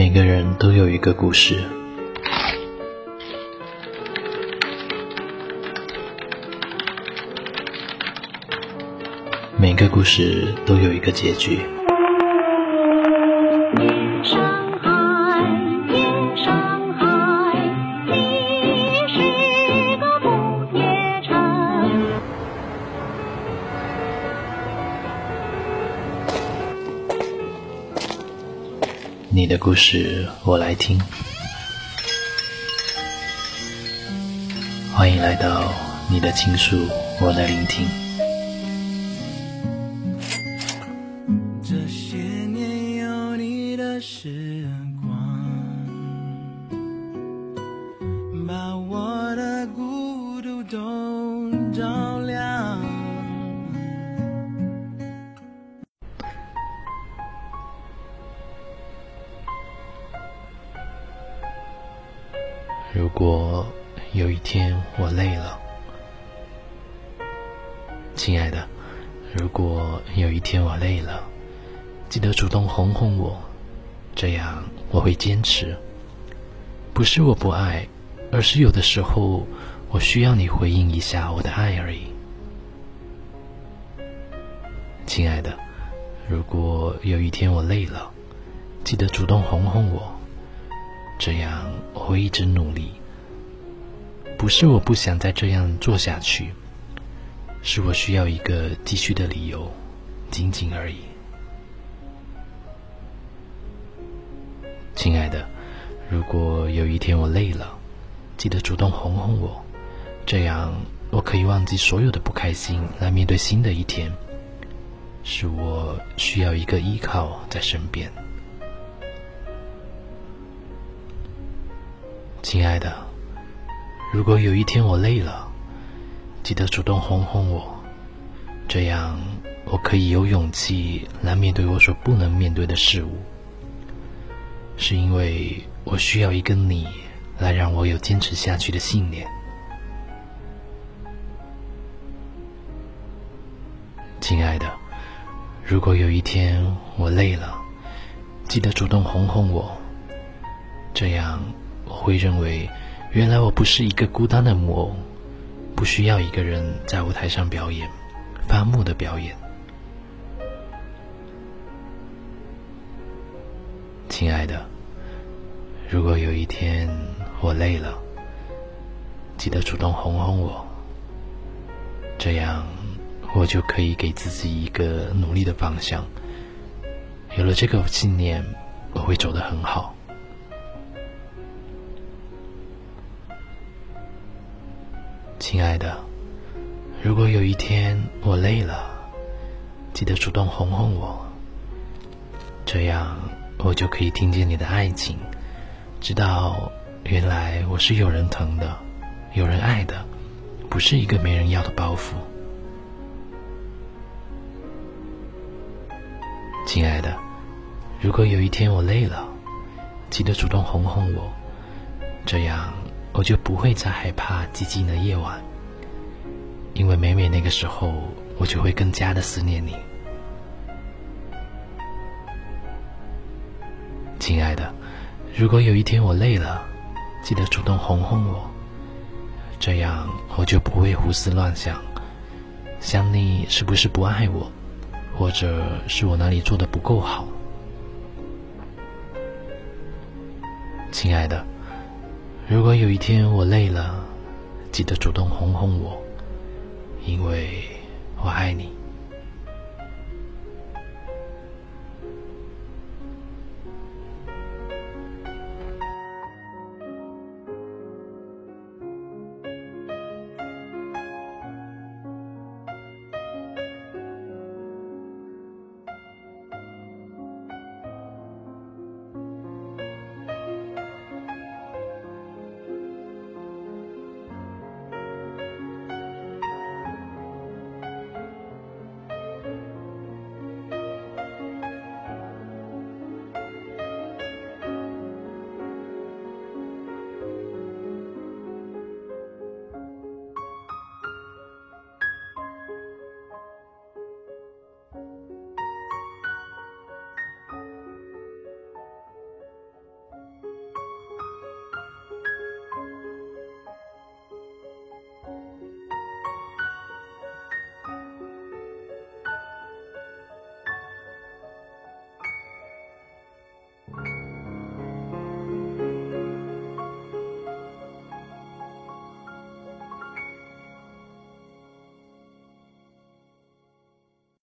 每个人都有一个故事，每个故事都有一个结局。你的故事我来听，欢迎来到你的倾诉，我来聆听。这些年有你的时光，把我的孤独都如果有一天我累了，亲爱的，如果有一天我累了，记得主动哄哄我，这样我会坚持。不是我不爱，而是有的时候我需要你回应一下我的爱而已。亲爱的，如果有一天我累了，记得主动哄哄我。这样我会一直努力。不是我不想再这样做下去，是我需要一个继续的理由，仅仅而已。亲爱的，如果有一天我累了，记得主动哄哄我，这样我可以忘记所有的不开心，来面对新的一天。是我需要一个依靠在身边。亲爱的，如果有一天我累了，记得主动哄哄我，这样我可以有勇气来面对我所不能面对的事物。是因为我需要一个你来让我有坚持下去的信念。亲爱的，如果有一天我累了，记得主动哄哄我，这样。我会认为，原来我不是一个孤单的木偶，不需要一个人在舞台上表演，发木的表演。亲爱的，如果有一天我累了，记得主动哄哄我，这样我就可以给自己一个努力的方向。有了这个信念，我会走得很好。亲爱的，如果有一天我累了，记得主动哄哄我，这样我就可以听见你的爱情，知道原来我是有人疼的，有人爱的，不是一个没人要的包袱。亲爱的，如果有一天我累了，记得主动哄哄我，这样。我就不会再害怕寂静的夜晚，因为每每那个时候，我就会更加的思念你，亲爱的。如果有一天我累了，记得主动哄哄我，这样我就不会胡思乱想，想你是不是不爱我，或者是我哪里做的不够好，亲爱的。如果有一天我累了，记得主动哄哄我，因为我爱你。